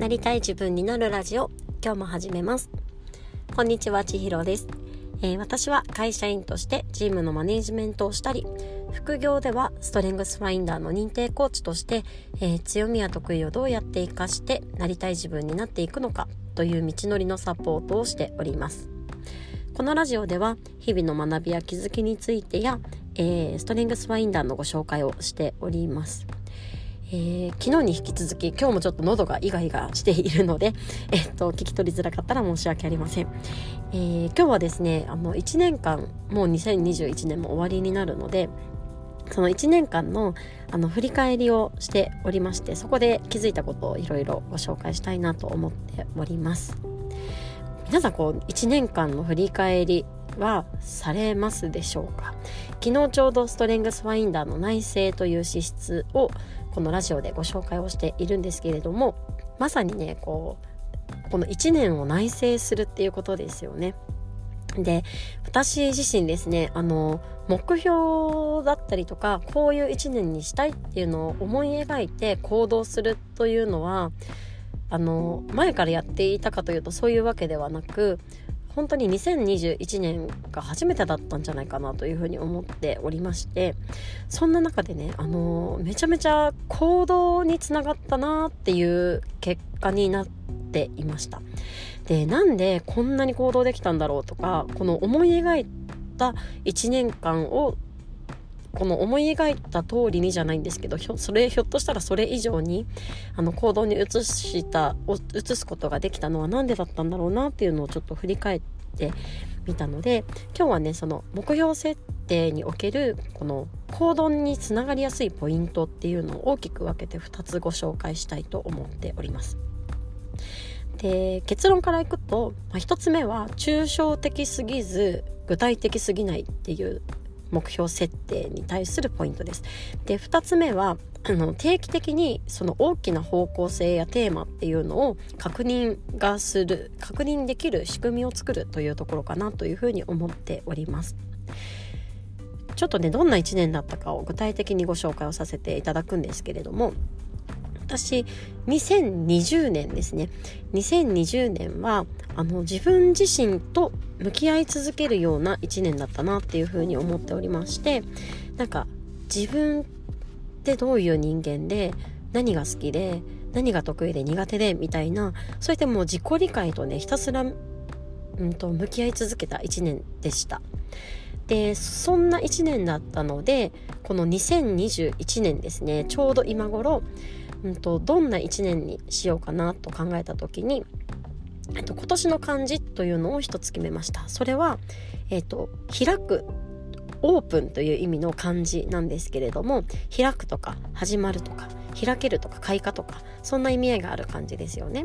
なりたい自分になるラジオ。今日も始めます。こんにちはちひろです、えー、私は会社員としてチームのマネジメントをしたり副業ではストレングスファインダーの認定コーチとして、えー、強みや得意をどうやって活かしてなりたい自分になっていくのかという道のりのサポートをしております。このラジオでは日々の学びや気づきについてや、えー、ストレングスファインダーのご紹介をしております。えー、昨日に引き続き今日もちょっと喉がイガイガしているので、えっと、聞き取りづらかったら申し訳ありません。えー、今日はですね、あの、1年間、もう2021年も終わりになるので、その1年間のあの振り返りをしておりましてそこで気づいたことをいろいろご紹介したいなと思っております皆さんこう1年間の振り返りはされますでしょうか？昨日ちょうどストレングスファインダーの内政という資質をこのラジオでご紹介をしているんですけれどもまさにねこうこの1年を内省するっていうことですよね。で私自身ですねあの目標だったりとかこういう1年にしたいっていうのを思い描いて行動するというのはあの前からやっていたかというとそういうわけではなく本当に2021年が初めてだったんじゃないかなというふうに思っておりましてそんな中でねあのめちゃめちゃ行動につながったなっていう結果になっていました。でなんでこんなに行動できたんだろうとかこの思い描いた1年間をこの思い描いた通りにじゃないんですけどひょそれひょっとしたらそれ以上にあの行動に移した移すことができたのは何でだったんだろうなっていうのをちょっと振り返ってみたので今日はねその目標設定におけるこの行動につながりやすいポイントっていうのを大きく分けて2つご紹介したいと思っております。で結論からいくと、まあ、1つ目は抽象的すぎず具体的すぎないっていう目標設定に対するポイントです。で2つ目はあの定期的にその大きな方向性やテーマっていうのを確認がする確認できる仕組みを作るというところかなというふうに思っております。ちょっとねどんな1年だったかを具体的にご紹介をさせていただくんですけれども私2020年ですね2020年はあの自分自身と向き合い続けるような1年だったなっていうふうに思っておりましてなんか自分ってどういう人間で何が好きで何が得意で苦手でみたいなそういったもう自己理解とねひたすら、うんと、向き合い続けた1年でした。でそんな1年だったのでこの2021年ですねちょうど今頃うんと、どんな1年にしようかなと考えた時に、えっと、今年の漢字というのを一つ決めましたそれは、えっと、開くオープンという意味の漢字なんですけれども開くとか始まるとか開けるとか開花とかそんな意味合いがある感じですよね。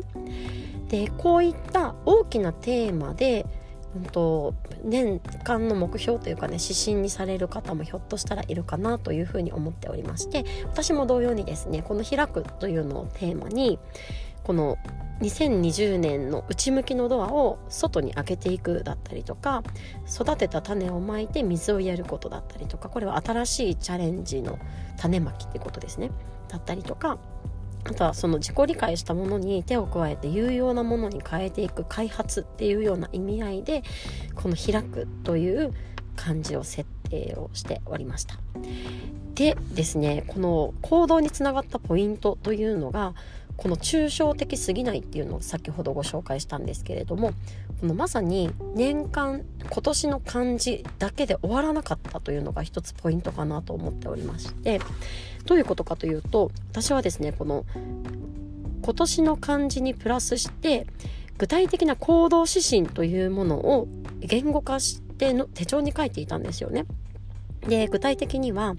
でこういった大きなテーマでうんと、年間の目標というかね指針にされる方もひょっとしたらいるかなというふうに思っておりまして私も同様にですねこの「開く」というのをテーマにこの2020年の内向きのドアを外に開けていくだったりとか育てた種をまいて水をやることだったりとかこれは新しいチャレンジの種まきってことですねだったりとかあとはその自己理解したものに手を加えて有用なものに変えていく開発っていうような意味合いでこの「開く」という漢字を設定をしておりました。でですねこの行動につながったポイントというのがこの抽象的すぎないっていうのを先ほどご紹介したんですけれどもこのまさに年間今年の漢字だけで終わらなかったというのが一つポイントかなと思っておりましてどういうことかというと私はですねこの今年の漢字にプラスして具体的な行動指針というものを言語化しての手帳に書いていたんですよね。で具体的には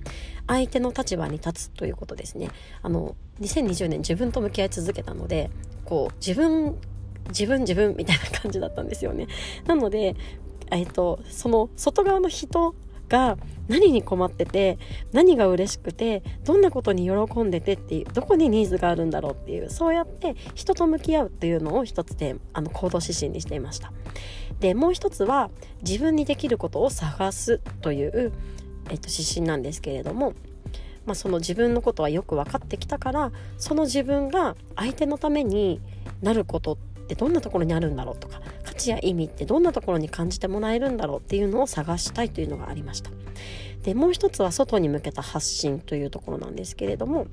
相手の立場に立つということですね。あの2020年自分と向き合い続けたのでこう自分自分自分みたいな感じだったんですよね。なのでえっとその外側の人が何に困ってて何が嬉しくてどんなことに喜んでてっていうどこにニーズがあるんだろうっていうそうやって人と向き合うっていうのを一つであの行動指針にしていました。でもう一つは自分にできることを探すというえっと、指針なんですけれどもまあ、その自分のことはよく分かってきたからその自分が相手のためになることってどんなところにあるんだろうとか価値や意味ってどんなところに感じてもらえるんだろうっていうのを探したいというのがありました。でもう一つは外に向けた発信というところなんですけれども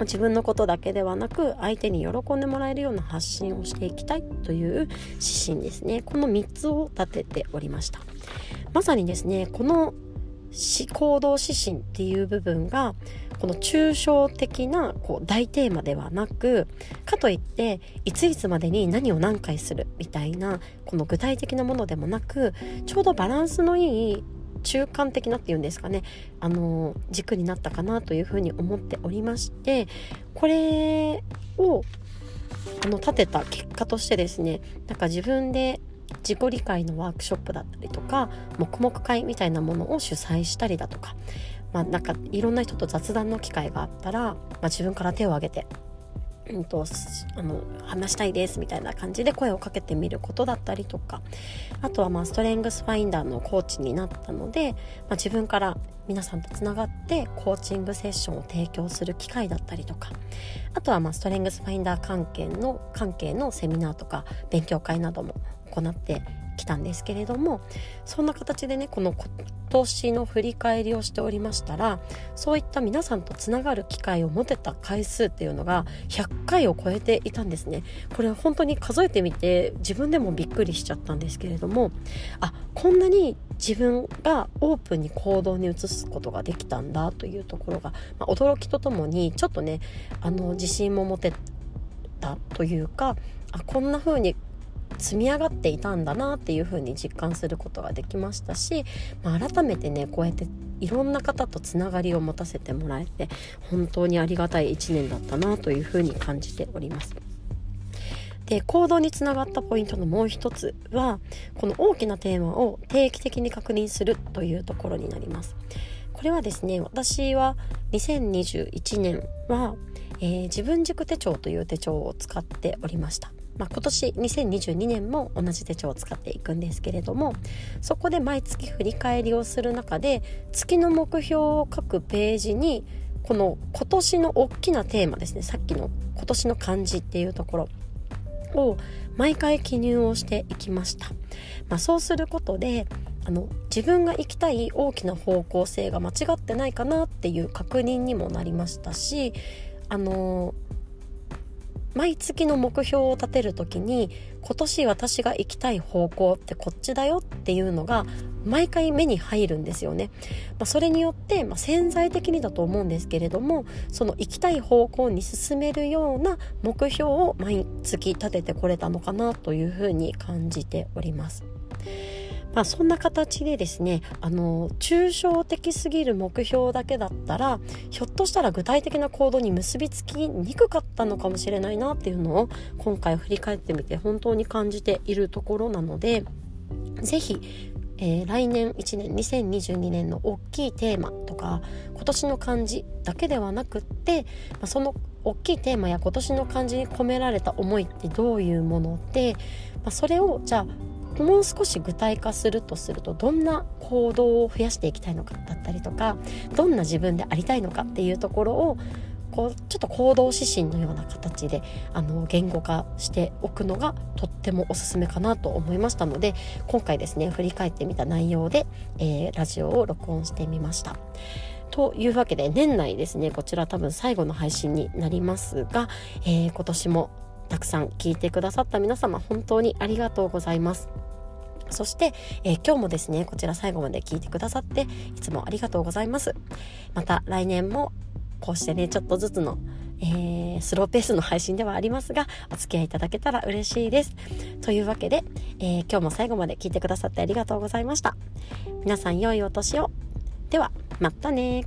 自分のことだけではなく相手に喜んでもらえるような発信をしていきたいという指針ですねこの3つを立てておりましたまさにですねこの行動指針っていう部分がこの抽象的なこう大テーマではなくかといっていついつまでに何を何回するみたいなこの具体的なものでもなくちょうどバランスのいい中間的なっていうんですかねあの軸になったかなというふうに思っておりましてこれをあの立てた結果としてですねなんか自分で自己理解のワークショップだったりとか黙々会みたいなものを主催したりだとか、まあ、なんかいろんな人と雑談の機会があったら、まあ、自分から手を挙げてうんと、あの話したいですみたいな感じで声をかけてみることだったりとか。あとはまあストレングスファインダーのコーチになったので、まあ、自分から皆さんとつながってコーチングセッションを提供する機会だったりとか。あとはまあストレングスファインダー関係の関係のセミナーとか勉強会なども行ってきたんですけれどもそんな形でねこの今年の振り返りをしておりましたらそういった皆さんとつながる機会を持てた回数っていうのが100回を超えていたんですね。これ本当に数えてみて自分でもびっくりしちゃったんですけれどもあこんなに自分がオープンに行動に移すことができたんだというところが、まあ、驚きとともにちょっとねあの自信も持てたというかあこんな風に積み上がっていたんだなっていうふうに実感することができましたし、まあ、改めてねこうやっていろんな方とつながりを持たせてもらえて本当にありがたい1年だったなというふうに感じております。で行動につながったポイントのもう一つはこの大きなテーマを定期的に確認するというところになります。これはですね私は2021年は、えー、自分軸手帳という手帳を使っておりました。まあ、今年2022年も同じ手帳を使っていくんですけれどもそこで毎月振り返りをする中で月の目標を書くページにこの今年の大きなテーマですねさっきの今年の漢字っていうところを毎回記入をしていきました、まあ、そうすることであの自分が行きたい大きな方向性が間違ってないかなっていう確認にもなりましたしあの毎月の目標を立てる時に今年私が行きたい方向ってこっちだよっていうのが毎回目に入るんですよね。まあ、それによって、まあ、潜在的にだと思うんですけれどもその行きたい方向に進めるような目標を毎月立ててこれたのかなというふうに感じております。まあ、そんな形でですねあの抽象的すぎる目標だけだったらひょっとしたら具体的な行動に結びつきにくかったのかもしれないなっていうのを今回振り返ってみて本当に感じているところなので是非えー、来年1年2022年の大きいテーマとか今年の漢字だけではなくって、まあ、その大きいテーマや今年の漢字に込められた思いってどういうもので、まあ、それをじゃあもう少し具体化するとするとどんな行動を増やしていきたいのかだったりとかどんな自分でありたいのかっていうところをこうちょっと行動指針のような形であの言語化しておくのがとってもおすすめかなと思いましたので今回ですね振り返ってみた内容で、えー、ラジオを録音してみました。というわけで年内ですねこちら多分最後の配信になりますが、えー、今年もたくさん聞いてくださった皆様本当にありがとうございます。そして、えー、今日もですね、こちら最後まで聞いてくださって、いつもありがとうございます。また来年もこうしてね、ちょっとずつの、えー、スローペースの配信ではありますが、お付き合いいただけたら嬉しいです。というわけで、えー、今日も最後まで聞いてくださってありがとうございました。皆さん良いお年を。では、またね